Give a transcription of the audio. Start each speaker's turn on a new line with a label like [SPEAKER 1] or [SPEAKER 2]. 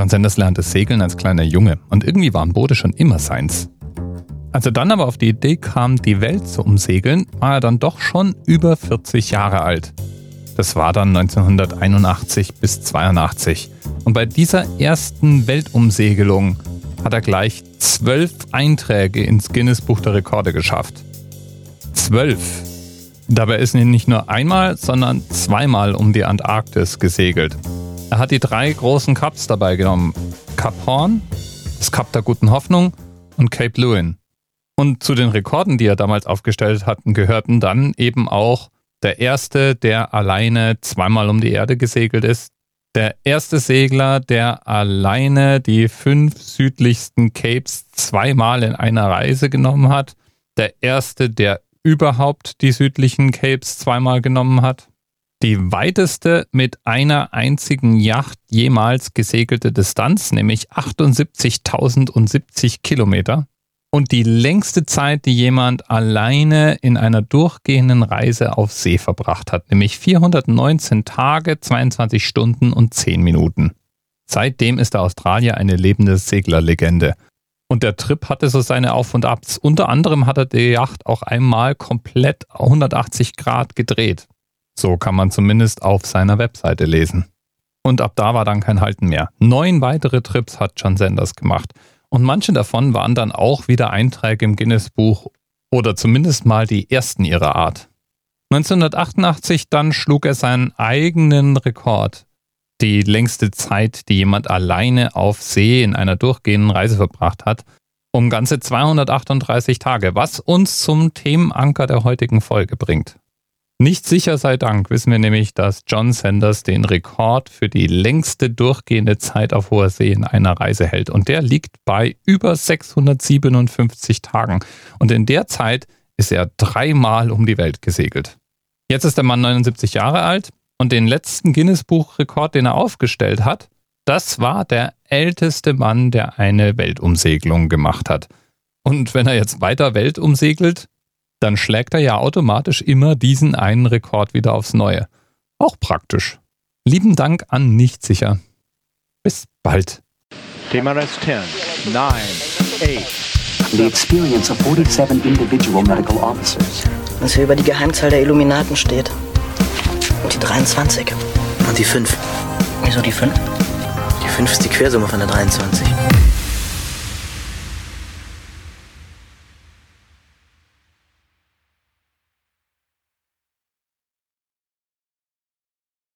[SPEAKER 1] John Sanders lernte segeln als kleiner Junge und irgendwie waren Boote schon immer seins. Als er dann aber auf die Idee kam, die Welt zu umsegeln, war er dann doch schon über 40 Jahre alt. Das war dann 1981 bis 82. Und bei dieser ersten Weltumsegelung hat er gleich zwölf Einträge ins Guinness Buch der Rekorde geschafft. Zwölf! Dabei ist er nicht nur einmal, sondern zweimal um die Antarktis gesegelt. Er hat die drei großen Cups dabei genommen. Cap Horn, das Kap der guten Hoffnung und Cape Lewin. Und zu den Rekorden, die er damals aufgestellt hatten, gehörten dann eben auch der erste, der alleine zweimal um die Erde gesegelt ist, der erste Segler, der alleine die fünf südlichsten Capes zweimal in einer Reise genommen hat, der erste, der überhaupt die südlichen Capes zweimal genommen hat, die weiteste mit einer einzigen Yacht jemals gesegelte Distanz, nämlich 78.070 Kilometer. Und die längste Zeit, die jemand alleine in einer durchgehenden Reise auf See verbracht hat, nämlich 419 Tage, 22 Stunden und 10 Minuten. Seitdem ist der Australier eine lebende Seglerlegende. Und der Trip hatte so seine Auf und Abs. Unter anderem hat er die Yacht auch einmal komplett 180 Grad gedreht. So kann man zumindest auf seiner Webseite lesen. Und ab da war dann kein Halten mehr. Neun weitere Trips hat John Sanders gemacht. Und manche davon waren dann auch wieder Einträge im Guinness-Buch oder zumindest mal die ersten ihrer Art. 1988 dann schlug er seinen eigenen Rekord. Die längste Zeit, die jemand alleine auf See in einer durchgehenden Reise verbracht hat, um ganze 238 Tage, was uns zum Themenanker der heutigen Folge bringt. Nicht sicher sei Dank wissen wir nämlich, dass John Sanders den Rekord für die längste durchgehende Zeit auf hoher See in einer Reise hält. Und der liegt bei über 657 Tagen. Und in der Zeit ist er dreimal um die Welt gesegelt. Jetzt ist der Mann 79 Jahre alt und den letzten Guinness-Buch-Rekord, den er aufgestellt hat, das war der älteste Mann, der eine Weltumsegelung gemacht hat. Und wenn er jetzt weiter Welt umsegelt, dann schlägt er ja automatisch immer diesen einen Rekord wieder aufs Neue. Auch praktisch. Lieben Dank an Nichtsicher. Bis bald.
[SPEAKER 2] TMRS 10, 9, 8.
[SPEAKER 3] The experience of 47 individual medical officers.
[SPEAKER 4] Was hier über die Geheimzahl der Illuminaten steht. Und die 23.
[SPEAKER 5] Und die 5.
[SPEAKER 4] Wieso die 5?
[SPEAKER 5] Die 5 ist die Quersumme von der 23.